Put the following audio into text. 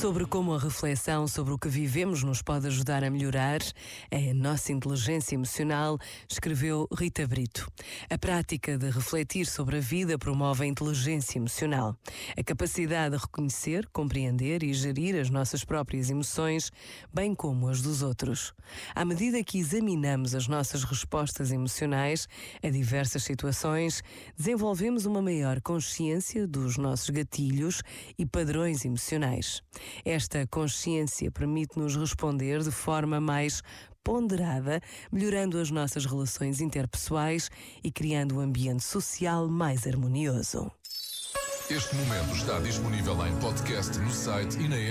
sobre como a reflexão sobre o que vivemos nos pode ajudar a melhorar a nossa inteligência emocional, escreveu Rita Brito. A prática de refletir sobre a vida promove a inteligência emocional, a capacidade de reconhecer, compreender e gerir as nossas próprias emoções, bem como as dos outros. À medida que examinamos as nossas respostas emocionais a diversas situações, desenvolvemos uma maior consciência dos nossos gatilhos e padrões emocionais. Esta consciência permite-nos responder de forma mais ponderada, melhorando as nossas relações interpessoais e criando um ambiente social mais harmonioso. Este momento está disponível em podcast no site e na app.